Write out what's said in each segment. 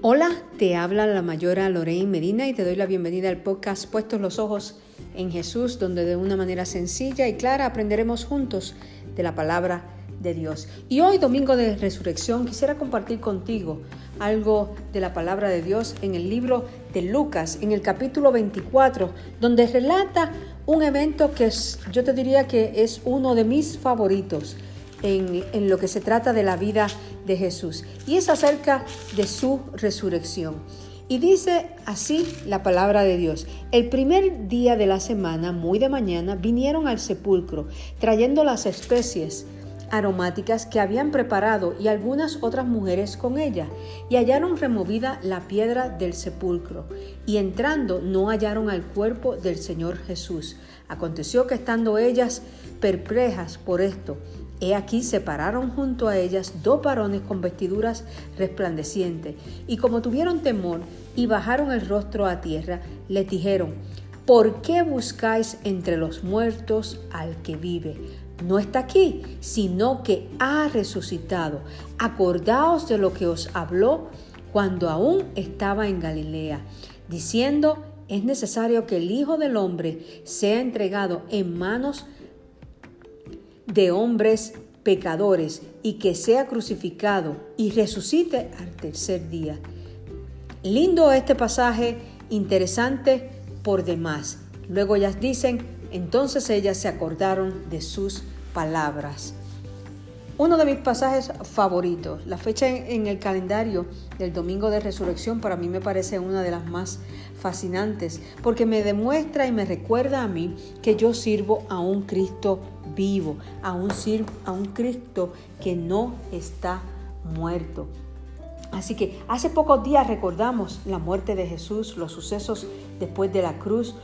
Hola, te habla la mayora Lorraine Medina y te doy la bienvenida al podcast Puestos los Ojos en Jesús, donde de una manera sencilla y clara aprenderemos juntos de la palabra de Dios. Y hoy, domingo de resurrección, quisiera compartir contigo algo de la palabra de Dios en el libro de Lucas, en el capítulo 24, donde relata un evento que yo te diría que es uno de mis favoritos en, lo que se trata de la vida de Jesús. Y es acerca de su resurrección. Y dice así la palabra de Dios. El primer día de la semana, muy de mañana, vinieron al sepulcro, trayendo las especies aromáticas que habían preparado y algunas otras mujeres con ella, y hallaron removida la piedra del sepulcro, y entrando no hallaron al cuerpo del Señor Jesús. Aconteció que estando ellas perplejas por esto, He aquí se pararon junto a ellas dos varones con vestiduras resplandecientes, y como tuvieron temor y bajaron el rostro a tierra, les dijeron, ¿por qué buscáis entre los muertos al que vive? No está aquí, sino que ha resucitado. Acordaos de lo que os habló cuando aún estaba en Galilea, diciendo, es necesario que el Hijo del Hombre sea entregado en manos de de hombres pecadores y que sea crucificado y resucite al tercer día. Lindo este pasaje, interesante por demás. Luego ellas dicen, entonces ellas se acordaron de sus palabras. Uno de mis pasajes favoritos, la fecha en, el calendario del Domingo de Resurrección para mí me parece una de las más fascinantes porque me demuestra y me recuerda a mí que yo sirvo a un Cristo vivo, a un, a un Cristo que no está muerto. Así que hace pocos días recordamos la muerte de Jesús, los sucesos después de la cruz,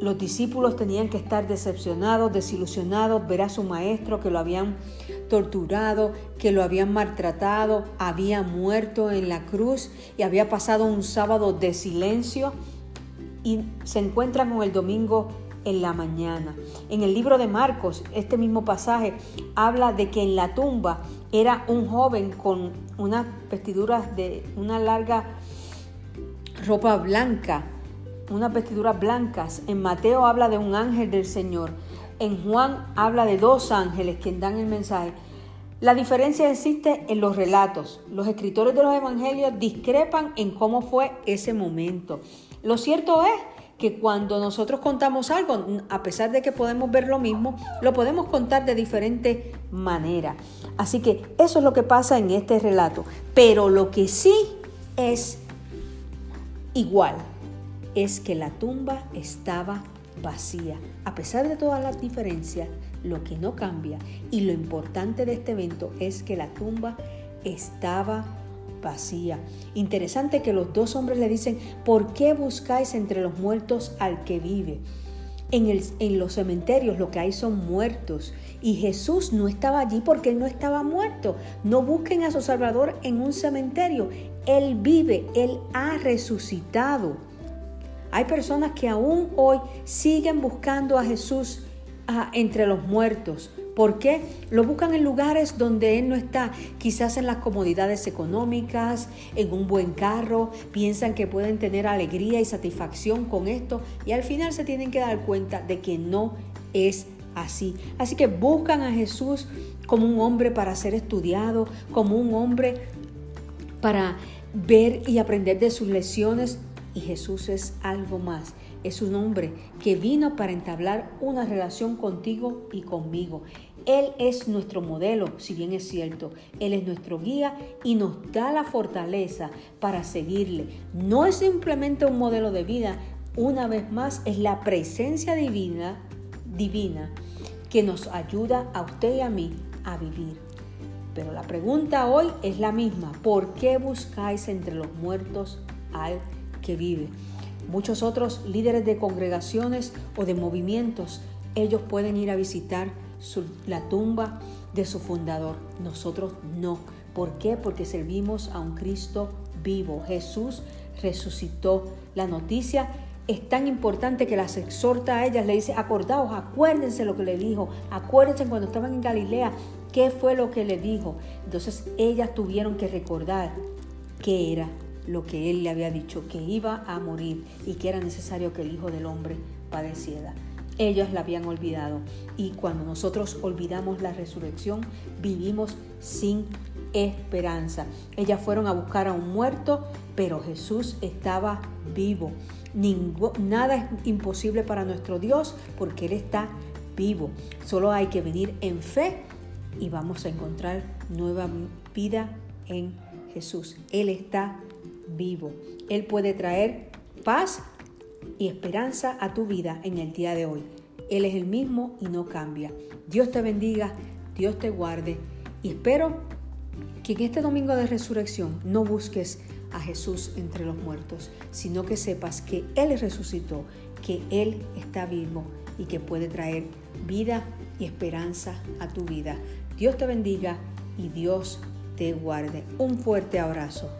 los discípulos tenían que estar decepcionados, desilusionados, ver a su maestro que lo habían torturado, que lo habían maltratado, había muerto en la cruz y había pasado un sábado de silencio y se encuentran con el domingo en la mañana. En el libro de Marcos, este mismo pasaje habla de que en la tumba era un joven con unas vestiduras de una larga ropa blanca unas vestiduras blancas. En Mateo habla de un ángel del Señor. En Juan habla de dos ángeles quien dan el mensaje. La diferencia existe en los relatos. Los escritores de los evangelios discrepan en cómo fue ese momento. Lo cierto es que cuando nosotros contamos algo, a pesar de que podemos ver lo mismo, lo podemos contar de diferente manera. Así que eso es lo que pasa en este relato. Pero lo que sí es igual es que la tumba estaba vacía. A pesar de todas las diferencias, lo que no cambia y lo importante de este evento es que la tumba estaba vacía. Interesante que los dos hombres le dicen, ¿por qué buscáis entre los muertos al que vive? En, el, en, los cementerios lo que hay son muertos y Jesús no estaba allí porque él no estaba muerto. No busquen a su Salvador en un cementerio. Él vive, él ha resucitado. Hay personas que aún hoy siguen buscando a Jesús ah, entre los muertos. ¿Por qué? Lo buscan en lugares donde Él no está, quizás en las comodidades económicas, en un buen carro, piensan que pueden tener alegría y satisfacción con esto y al final se tienen que dar cuenta de que no es así. Así que buscan a Jesús como un hombre para ser estudiado, como un hombre para ver y aprender de sus lecciones, y Jesús es algo más. Es un hombre que vino para entablar una relación contigo y conmigo. Él es nuestro modelo, si bien es cierto. Él es nuestro guía y nos da la fortaleza para seguirle. No es simplemente un modelo de vida, una vez más es la presencia divina, divina que nos ayuda a usted y a mí a vivir. Pero la pregunta hoy es la misma. ¿Por qué buscáis entre los muertos al que vive. Muchos otros líderes de congregaciones o de movimientos, ellos pueden ir a visitar la tumba de su fundador. Nosotros no. ¿Por qué? Porque servimos a un Cristo vivo. Jesús resucitó. La noticia es tan importante que las exhorta a ellas, le dice, acordaos, acuérdense lo que le dijo, acuérdense cuando estaban en Galilea, qué fue lo que le dijo. Entonces ellas tuvieron que recordar qué era lo que él le había dicho, que iba a morir y que era necesario que el Hijo del Hombre padeciera. Ellos la habían olvidado y cuando nosotros olvidamos la resurrección, vivimos sin esperanza. Ellas fueron a buscar a un muerto, pero Jesús estaba vivo. nada es imposible para nuestro Dios porque Él está vivo. Solo hay que venir en fe y vamos a encontrar nueva vida en Jesús. Él está vivo. Él puede traer paz y esperanza a tu vida en el día de hoy. Él es el mismo y no cambia. Dios te bendiga, Dios te guarde y espero que en este domingo de resurrección no busques a Jesús entre los muertos, sino que sepas que Él resucitó, que Él está vivo y que puede traer vida y esperanza a tu vida. Dios te bendiga y Dios te guarde. Un fuerte abrazo.